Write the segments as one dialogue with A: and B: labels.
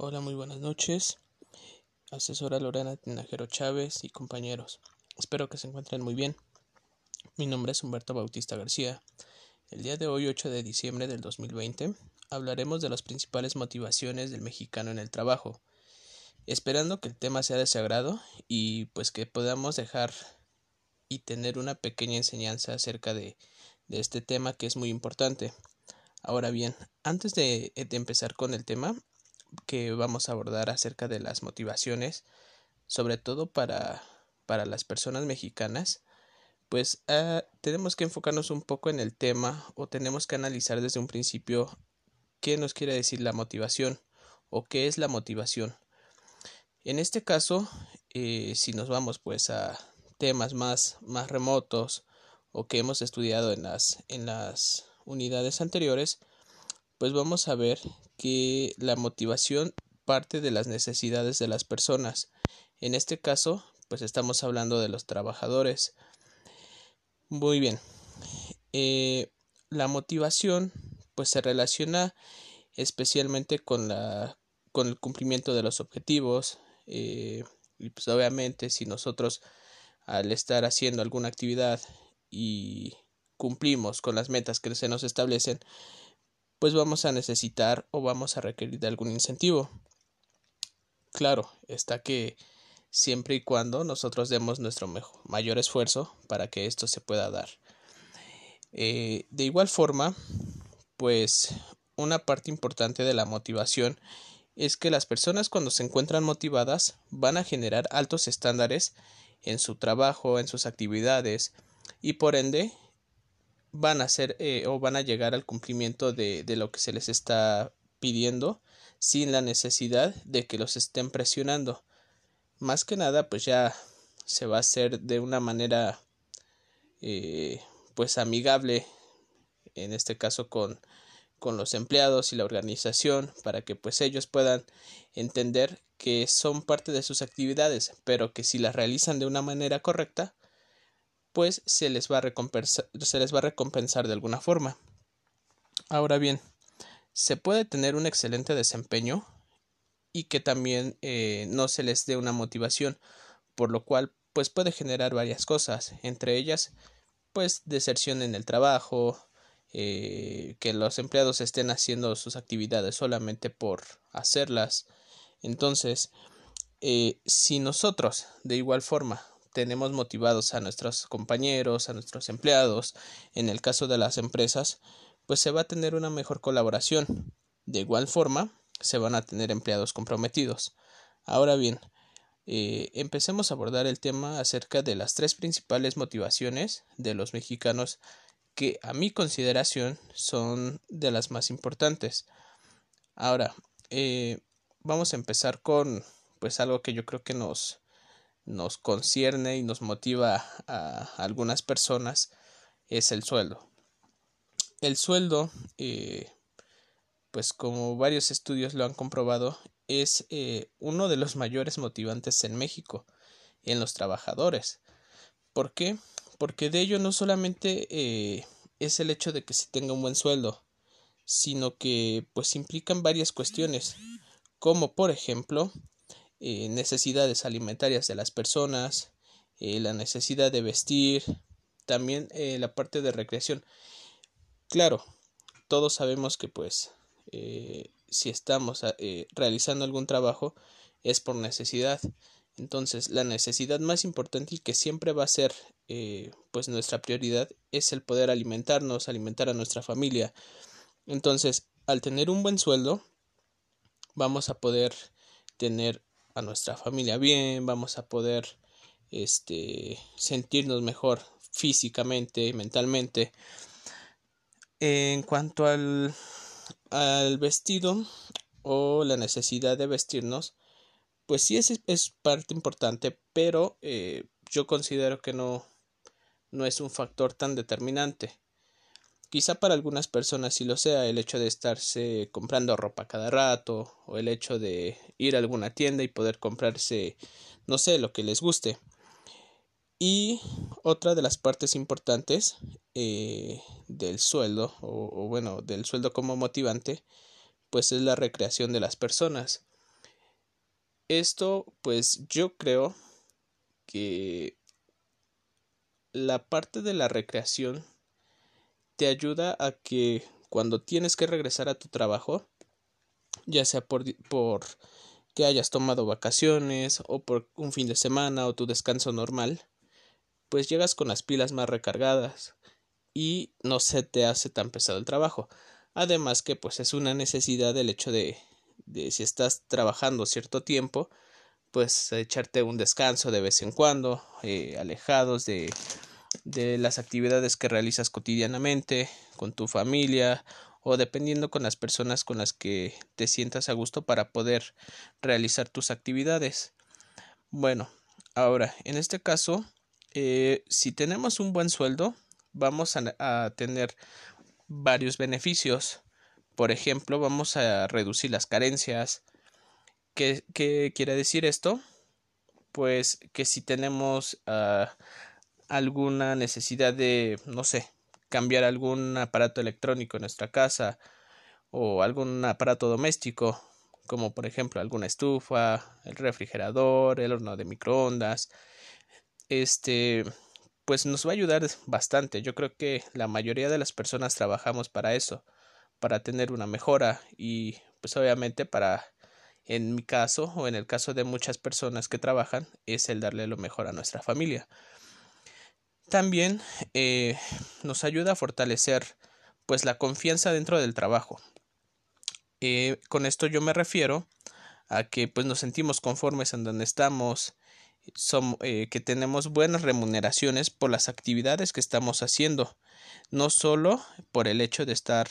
A: Hola, muy buenas noches. Asesora Lorena Tinajero Chávez y compañeros. Espero que se encuentren muy bien. Mi nombre es Humberto Bautista García. El día de hoy, 8 de diciembre del 2020, hablaremos de las principales motivaciones del mexicano en el trabajo, esperando que el tema sea de su agrado y pues que podamos dejar y tener una pequeña enseñanza acerca de, de este tema que es muy importante. Ahora bien, antes de, de empezar con el tema, que vamos a abordar acerca de las motivaciones, sobre todo para, para las personas mexicanas, pues uh, tenemos que enfocarnos un poco en el tema o tenemos que analizar desde un principio qué nos quiere decir la motivación o qué es la motivación. En este caso, eh, si nos vamos pues a temas más, más remotos o que hemos estudiado en las, en las unidades anteriores, pues vamos a ver que la motivación parte de las necesidades de las personas. En este caso, pues estamos hablando de los trabajadores. Muy bien. Eh, la motivación pues se relaciona especialmente con la con el cumplimiento de los objetivos eh, y pues obviamente si nosotros al estar haciendo alguna actividad y cumplimos con las metas que se nos establecen pues vamos a necesitar o vamos a requerir de algún incentivo. Claro, está que siempre y cuando nosotros demos nuestro mejor, mayor esfuerzo para que esto se pueda dar. Eh, de igual forma, pues una parte importante de la motivación es que las personas cuando se encuentran motivadas van a generar altos estándares en su trabajo, en sus actividades y por ende van a hacer eh, o van a llegar al cumplimiento de, de lo que se les está pidiendo sin la necesidad de que los estén presionando. Más que nada, pues ya se va a hacer de una manera eh, pues amigable, en este caso con, con los empleados y la organización, para que pues ellos puedan entender que son parte de sus actividades, pero que si las realizan de una manera correcta, pues se les va a recompensar, se les va a recompensar de alguna forma. Ahora bien, se puede tener un excelente desempeño y que también eh, no se les dé una motivación, por lo cual pues puede generar varias cosas, entre ellas pues deserción en el trabajo, eh, que los empleados estén haciendo sus actividades solamente por hacerlas. Entonces, eh, si nosotros de igual forma tenemos motivados a nuestros compañeros, a nuestros empleados, en el caso de las empresas, pues se va a tener una mejor colaboración. De igual forma, se van a tener empleados comprometidos. Ahora bien, eh, empecemos a abordar el tema acerca de las tres principales motivaciones de los mexicanos que a mi consideración son de las más importantes. Ahora, eh, vamos a empezar con pues algo que yo creo que nos nos concierne y nos motiva a, algunas personas es el sueldo. El sueldo, eh, pues como varios estudios lo han comprobado, es eh, uno de los mayores motivantes en México, en los trabajadores. ¿Por qué? Porque de ello no solamente eh, es el hecho de que se tenga un buen sueldo, sino que pues implican varias cuestiones, como por ejemplo eh, necesidades alimentarias de las personas, eh, la necesidad de vestir, también eh, la parte de recreación. Claro, todos sabemos que pues si estamos realizando algún trabajo es por necesidad. Entonces, la necesidad más importante y que siempre va a ser pues nuestra prioridad es el poder alimentarnos, alimentar a nuestra familia. Entonces, al tener un buen sueldo, vamos a poder tener a nuestra familia bien, vamos a poder este, sentirnos mejor físicamente, mentalmente. En cuanto al, al vestido o la necesidad de vestirnos, pues sí es, es parte importante, pero eh, yo considero que no, no es un factor tan determinante. Quizá para algunas personas sí lo sea el hecho de estarse comprando ropa cada rato o el hecho de ir a alguna tienda y poder comprarse no sé lo que les guste. Y otra de las partes importantes eh, del sueldo o, o bueno del sueldo como motivante pues es la recreación de las personas. Esto, pues yo creo que la parte de la recreación te ayuda a que cuando tienes que regresar a tu trabajo, ya sea por, por que hayas tomado vacaciones o por un fin de semana o tu descanso normal, pues llegas con las pilas más recargadas y no se te hace tan pesado el trabajo. Además que pues es una necesidad el hecho de, de si estás trabajando cierto tiempo, pues echarte un descanso de vez en cuando, eh, alejados de, de las actividades que realizas cotidianamente, con tu familia o dependiendo con las personas con las que te sientas a gusto para poder realizar tus actividades. Bueno, ahora, en este caso, eh, si tenemos un buen sueldo, vamos a, tener varios beneficios. Por ejemplo, vamos a reducir las carencias. ¿Qué, quiere decir esto? Pues que si tenemos ah, alguna necesidad de, no sé, cambiar algún aparato electrónico en nuestra casa o algún aparato doméstico, como por ejemplo alguna estufa, el refrigerador, el horno de microondas, este, pues nos va a ayudar bastante. Yo creo que la mayoría de las personas trabajamos para eso, para tener una mejora y pues obviamente para en mi caso o en el caso de muchas personas que trabajan es el darle lo mejor a nuestra familia. También eh, nos ayuda a fortalecer pues la confianza dentro del trabajo. Eh, con esto yo me refiero a que pues nos sentimos conformes en donde estamos, eh, que tenemos buenas remuneraciones por las actividades que estamos haciendo, no solo por el hecho de estar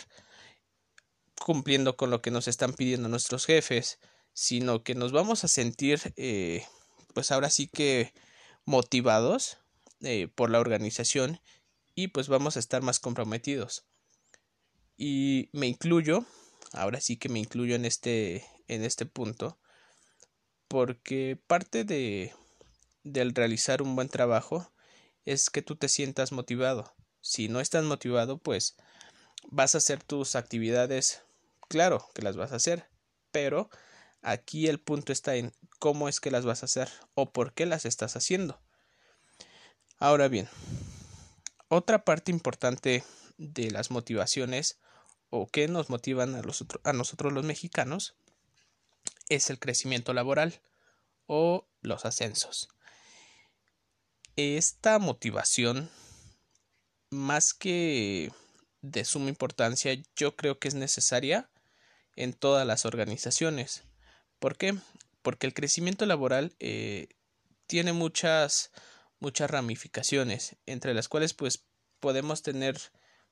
A: cumpliendo con lo que nos están pidiendo nuestros jefes, sino que nos vamos a sentir pues ahora sí que motivados eh, por la organización y pues vamos a estar más comprometidos. Y me incluyo, ahora sí que me incluyo en este, en este punto, porque parte de del realizar un buen trabajo es que tú te sientas motivado. Si no estás motivado, pues vas a hacer tus actividades, claro que las vas a hacer, pero aquí el punto está en cómo es que las vas a hacer o por qué las estás haciendo. Ahora bien, otra parte importante de las motivaciones o que nos motivan a, nosotros los mexicanos es el crecimiento laboral o los ascensos. Esta motivación, más que de suma importancia, yo creo que es necesaria en todas las organizaciones. ¿Por qué? Porque el crecimiento laboral eh, tiene muchas muchas ramificaciones, entre las cuales pues podemos tener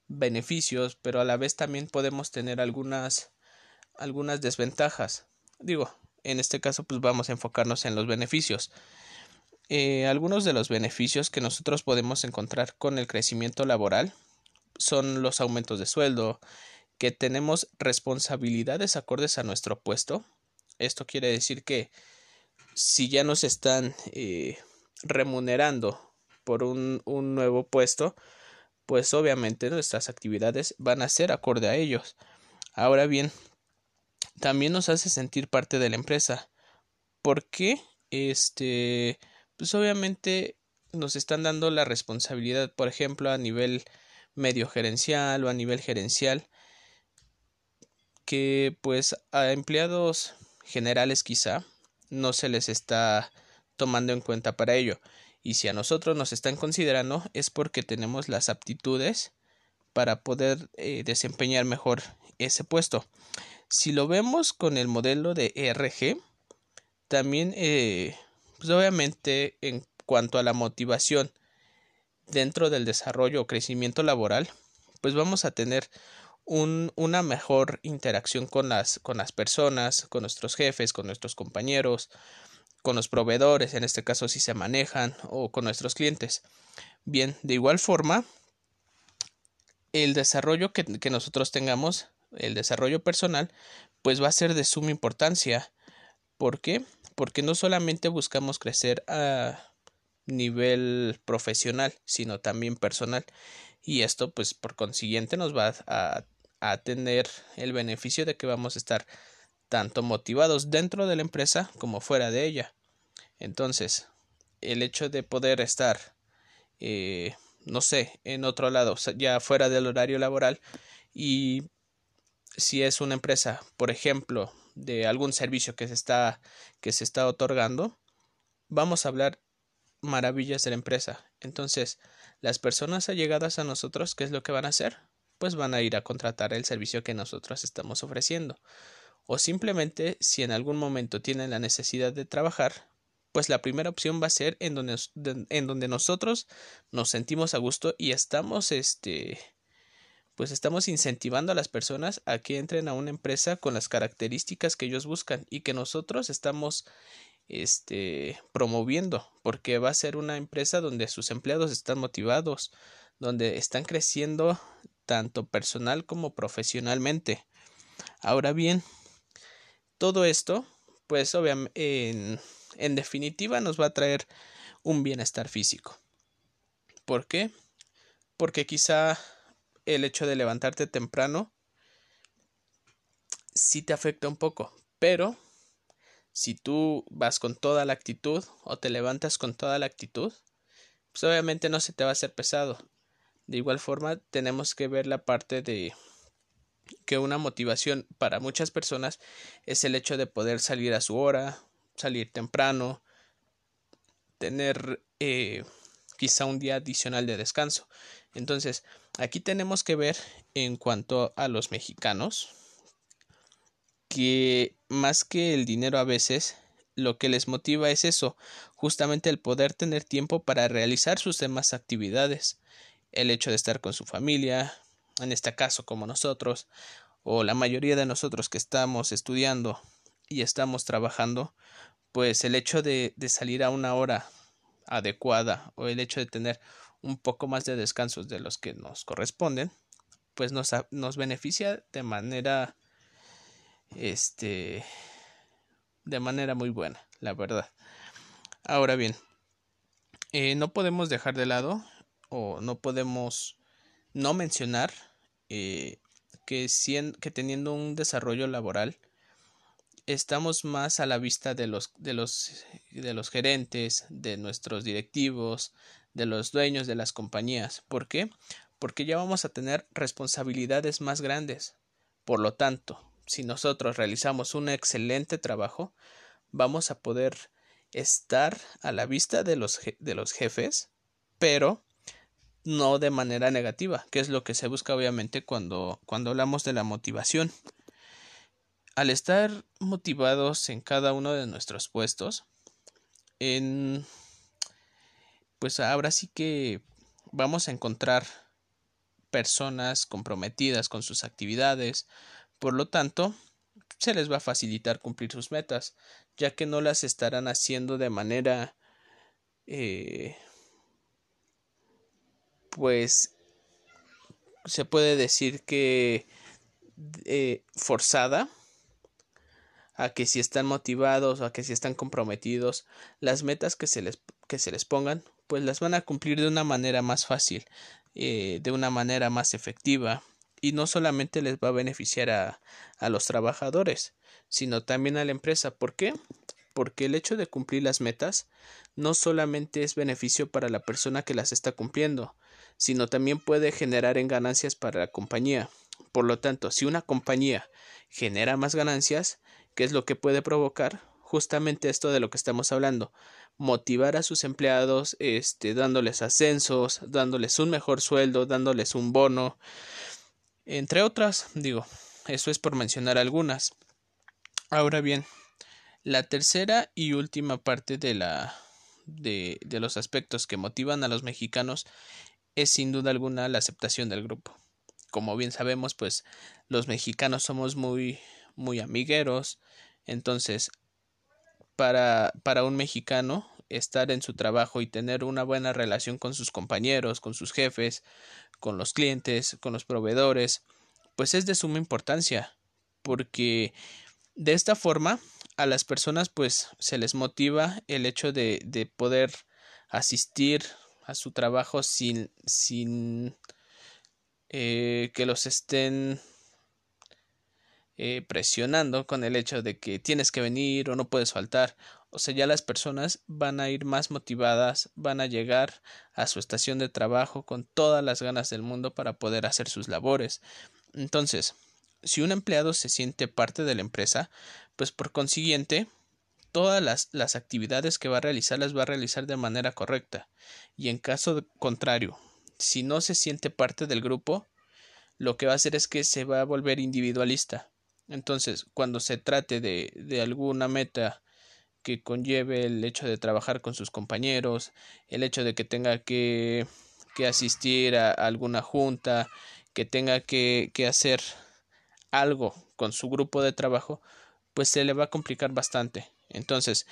A: beneficios, pero a la vez también podemos tener algunas algunas desventajas. Digo, en este caso pues vamos a enfocarnos en los beneficios. Eh, algunos de los beneficios que nosotros podemos encontrar con el crecimiento laboral son los aumentos de sueldo, que tenemos responsabilidades acordes a nuestro puesto. Esto quiere decir que si ya nos están eh, remunerando por un, un nuevo puesto, pues obviamente nuestras actividades van a ser acorde a ellos. Ahora bien, también nos hace sentir parte de la empresa. porque Este, pues obviamente nos están dando la responsabilidad, por ejemplo, a nivel medio gerencial o a nivel gerencial, que pues a empleados generales quizá no se les está tomando en cuenta para ello. Y si a nosotros nos están considerando es porque tenemos las aptitudes para poder eh, desempeñar mejor ese puesto. Si lo vemos con el modelo de ERG, también, eh, pues obviamente en cuanto a la motivación dentro del desarrollo o crecimiento laboral, pues vamos a tener un, una mejor interacción con las personas, con nuestros jefes, con nuestros compañeros, con los proveedores, en este caso si se manejan, o con nuestros clientes. Bien, de igual forma, el desarrollo que, nosotros tengamos, el desarrollo personal, pues va a ser de suma importancia. ¿Por qué? Porque no solamente buscamos crecer a nivel profesional, sino también personal. Y esto, pues, por consiguiente, nos va a, a tener el beneficio de que vamos a estar tanto motivados dentro de la empresa como fuera de ella. Entonces, el hecho de poder estar, eh, no sé, en otro lado, ya fuera del horario laboral y si es una empresa, por ejemplo, de algún servicio que se está que se está otorgando, vamos a hablar maravillas de la empresa. Entonces, las personas allegadas a nosotros, ¿qué es lo que van a hacer? Pues van a ir a contratar el servicio que nosotros estamos ofreciendo. O simplemente, si en algún momento tienen la necesidad de trabajar, pues la primera opción va a ser en donde, en donde nosotros nos sentimos a gusto y estamos este pues estamos incentivando a las personas a que entren a una empresa con las características que ellos buscan y que nosotros estamos este promoviendo porque va a ser una empresa donde sus empleados están motivados donde están creciendo tanto personal como profesionalmente. Ahora bien todo esto pues obviamente en, en definitiva nos va a traer un bienestar físico ¿por qué? porque quizá el hecho de levantarte temprano sí te afecta un poco pero si tú vas con toda la actitud o te levantas con toda la actitud, pues obviamente no se te va a hacer pesado. De igual forma, tenemos que ver la parte de que una motivación para muchas personas es el hecho de poder salir a su hora, salir temprano, tener eh, quizá un día adicional de descanso. Entonces, aquí tenemos que ver en cuanto a los mexicanos, que más que el dinero a veces, lo que les motiva es eso, justamente el poder tener tiempo para realizar sus demás actividades, el hecho de estar con su familia, en este caso como nosotros, o la mayoría de nosotros que estamos estudiando y estamos trabajando, pues el hecho de, salir a una hora adecuada o el hecho de tener un poco más de descansos de los que nos corresponden, pues nos, nos beneficia de manera este de manera muy buena, la verdad. Ahora bien, eh, no podemos dejar de lado o no podemos no mencionar eh, que, teniendo un desarrollo laboral estamos más a la vista de los, de los, de los gerentes, de nuestros directivos, de los dueños de las compañías. ¿Por qué? Porque ya vamos a tener responsabilidades más grandes. Por lo tanto, si nosotros realizamos un excelente trabajo, vamos a poder estar a la vista de los jefes, pero no de manera negativa, que es lo que se busca obviamente cuando, cuando hablamos de la motivación. Al estar motivados en cada uno de nuestros puestos, en pues ahora sí que vamos a encontrar personas comprometidas con sus actividades, por lo tanto, se les va a facilitar cumplir sus metas, ya que no las estarán haciendo de manera eh, pues se puede decir que eh, forzada a que si están motivados a que si están comprometidos las metas que se les que se les pongan pues las van a cumplir de una manera más fácil eh, de una manera más efectiva y no solamente les va a beneficiar a, a los trabajadores, sino también a la empresa. ¿Por qué? Porque el hecho de cumplir las metas no solamente es beneficio para la persona que las está cumpliendo, sino también puede generar en ganancias para la compañía. Por lo tanto, si una compañía genera más ganancias, ¿qué es lo que puede provocar? Justamente esto de lo que estamos hablando, motivar a sus empleados, este, dándoles ascensos, dándoles un mejor sueldo, dándoles un bono, entre otras, digo, eso es por mencionar algunas. Ahora bien, la tercera y última parte de la de, de los aspectos que motivan a los mexicanos es sin duda alguna la aceptación del grupo. Como bien sabemos, pues los mexicanos somos muy muy amigueros, entonces para para un mexicano estar en su trabajo y tener una buena relación con sus compañeros, con sus jefes, con los clientes, con los proveedores, pues es de suma importancia, porque de esta forma a las personas pues se les motiva el hecho de, de poder asistir a su trabajo sin, sin eh, que los estén eh, presionando con el hecho de que tienes que venir o no puedes faltar. O sea, ya las personas van a ir más motivadas, van a llegar a su estación de trabajo con todas las ganas del mundo para poder hacer sus labores. Entonces, si un empleado se siente parte de la empresa, pues por consiguiente, todas las, las actividades que va a realizar las va a realizar de manera correcta. Y en caso contrario, si no se siente parte del grupo, lo que va a hacer es que se va a volver individualista entonces, cuando se trate de, de alguna meta que conlleve el hecho de trabajar con sus compañeros, el hecho de que tenga que, que asistir a alguna junta, que tenga que, que hacer algo con su grupo de trabajo, pues se le va a complicar bastante. Entonces,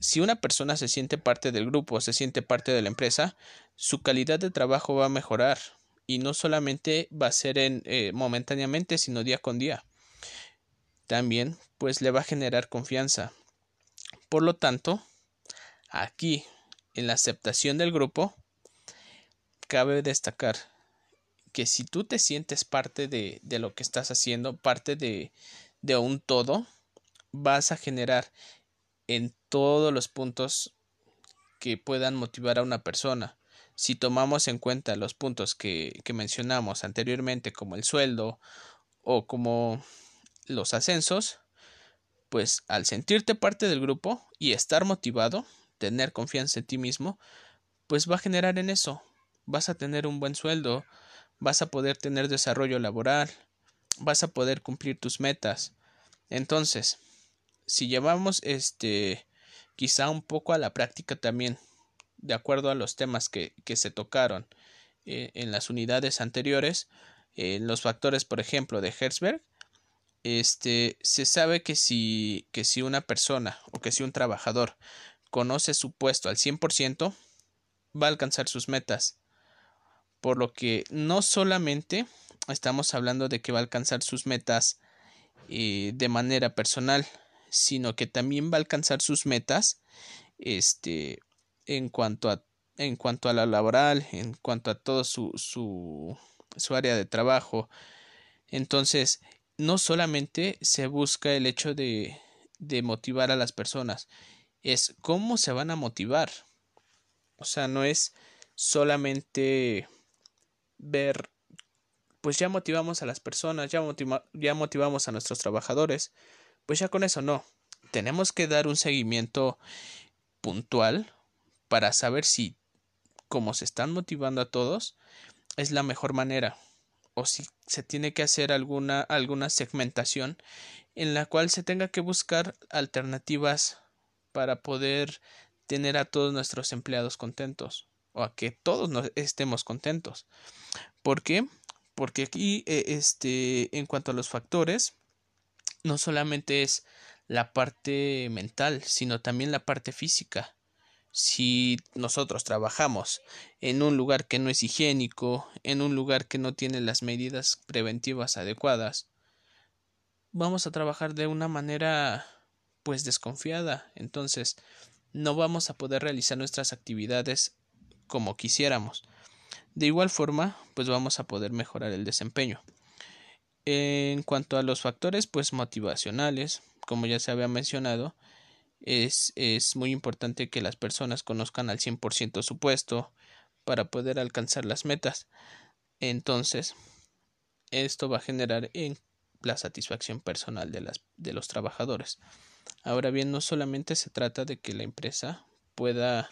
A: si una persona se siente parte del grupo, se siente parte de la empresa, su calidad de trabajo va a mejorar y no solamente va a ser en, eh, momentáneamente, sino día con día también pues le va a generar confianza. Por lo tanto, aquí en la aceptación del grupo, cabe destacar que si tú te sientes parte de, de lo que estás haciendo, parte de, de un todo, vas a generar en todos los puntos que puedan motivar a una persona. Si tomamos en cuenta los puntos que, que mencionamos anteriormente, como el sueldo o como los ascensos, pues al sentirte parte del grupo y estar motivado, tener confianza en ti mismo, pues va a generar en eso. Vas a tener un buen sueldo, vas a poder tener desarrollo laboral, vas a poder cumplir tus metas. Entonces, si llevamos este quizá un poco a la práctica también, de acuerdo a los temas que, que se tocaron eh, en las unidades anteriores, eh, los factores, por ejemplo, de Herzberg, este, se sabe que si, que si una persona o que si un trabajador conoce su puesto al 100%, va a alcanzar sus metas. Por lo que no solamente estamos hablando de que va a alcanzar sus metas eh, de manera personal, sino que también va a alcanzar sus metas este, en, cuanto a, en cuanto a la laboral, en cuanto a todo su, su, área de trabajo. Entonces, no solamente se busca el hecho de, de motivar a las personas, es cómo se van a motivar. O sea, no es solamente ver, pues ya motivamos a las personas, ya, ya motivamos a nuestros trabajadores, pues ya con eso no. Tenemos que dar un seguimiento puntual para saber si, como se están motivando a todos, es la mejor manera o si se tiene que hacer alguna, alguna segmentación en la cual se tenga que buscar alternativas para poder tener a todos nuestros empleados contentos o a que todos estemos contentos. ¿Por qué? Porque aquí eh, este en cuanto a los factores no solamente es la parte mental, sino también la parte física si nosotros trabajamos en un lugar que no es higiénico, en un lugar que no tiene las medidas preventivas adecuadas, vamos a trabajar de una manera pues desconfiada, entonces no vamos a poder realizar nuestras actividades como quisiéramos. De igual forma, pues vamos a poder mejorar el desempeño. En cuanto a los factores pues motivacionales, como ya se había mencionado, es, es muy importante que las personas conozcan al 100% su puesto para poder alcanzar las metas. Entonces, esto va a generar en la satisfacción personal de, las, de los trabajadores. Ahora bien, no solamente se trata de que la empresa pueda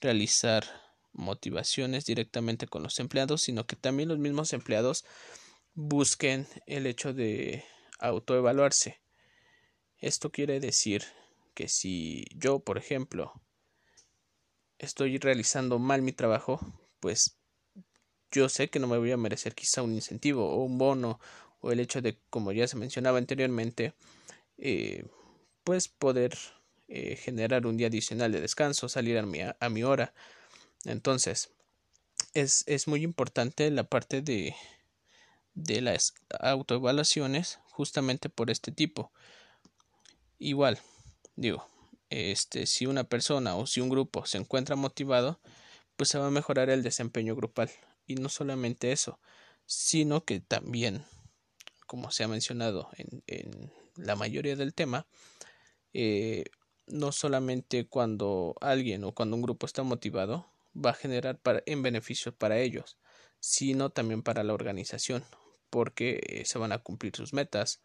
A: realizar motivaciones directamente con los empleados, sino que también los mismos empleados busquen el hecho de autoevaluarse. Esto quiere decir que si yo, por ejemplo, estoy realizando mal mi trabajo, pues yo sé que no me voy a merecer quizá un incentivo o un bono o el hecho de, como ya se mencionaba anteriormente, eh, pues poder eh, generar un día adicional de descanso, salir a mi, a mi hora. Entonces, es, es muy importante la parte de, de las autoevaluaciones justamente por este tipo. Igual, Digo, este, si una persona o si un grupo se encuentra motivado, pues se va a mejorar el desempeño grupal. Y no solamente eso, sino que también como se ha mencionado en, en la mayoría del tema, eh, no solamente cuando alguien o cuando un grupo está motivado va a generar en beneficio para ellos, sino también para la organización, porque se van a cumplir sus metas,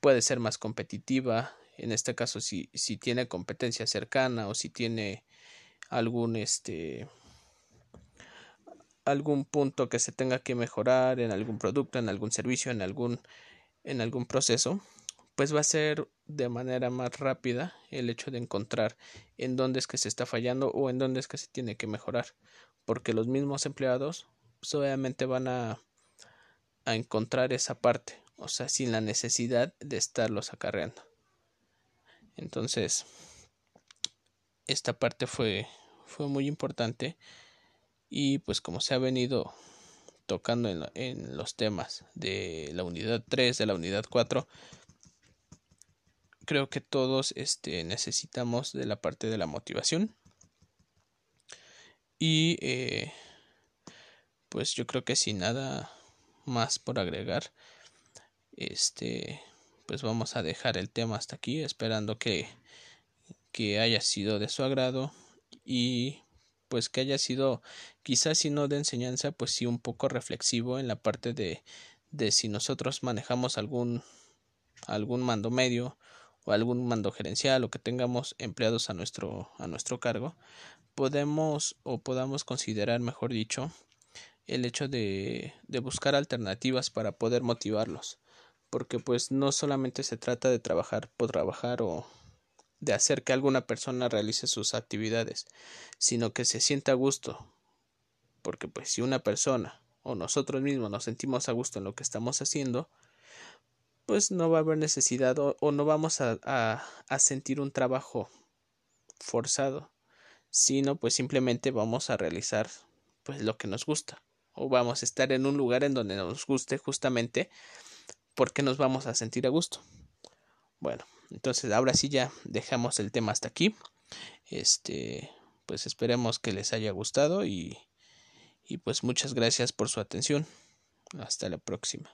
A: puede ser más competitiva, en este caso si, si tiene competencia cercana o si tiene algún este algún punto que se tenga que mejorar en algún producto, en algún servicio, en algún en algún proceso, pues va a ser de manera más rápida el hecho de encontrar en dónde es que se está fallando o en dónde es que se tiene que mejorar, porque los mismos empleados pues, obviamente van a, a encontrar esa parte, o sea, sin la necesidad de estarlos acarreando. Entonces, esta parte fue, fue muy importante y pues como se ha venido tocando en, en los temas de la unidad 3, de la unidad 4, creo que todos este, necesitamos de la parte de la motivación. Y eh, pues yo creo que sin nada más por agregar, este, pues vamos a dejar el tema hasta aquí, esperando que, que haya sido de su agrado y pues que haya sido quizás si no de enseñanza pues sí un poco reflexivo en la parte de, de si nosotros manejamos algún algún mando medio o algún mando gerencial o que tengamos empleados a nuestro, a nuestro cargo, podemos o podamos considerar, mejor dicho, el hecho de, de buscar alternativas para poder motivarlos. Porque pues no solamente se trata de trabajar por trabajar o de hacer que alguna persona realice sus actividades, sino que se sienta a gusto. Porque pues si una persona o nosotros mismos nos sentimos a gusto en lo que estamos haciendo, pues no va a haber necesidad o, no vamos a, a, sentir un trabajo forzado, sino pues simplemente vamos a realizar pues lo que nos gusta o vamos a estar en un lugar en donde nos guste justamente porque nos vamos a sentir a gusto. Bueno, entonces ahora sí ya dejamos el tema hasta aquí. Este, pues esperemos que les haya gustado y, y pues muchas gracias por su atención. Hasta la próxima.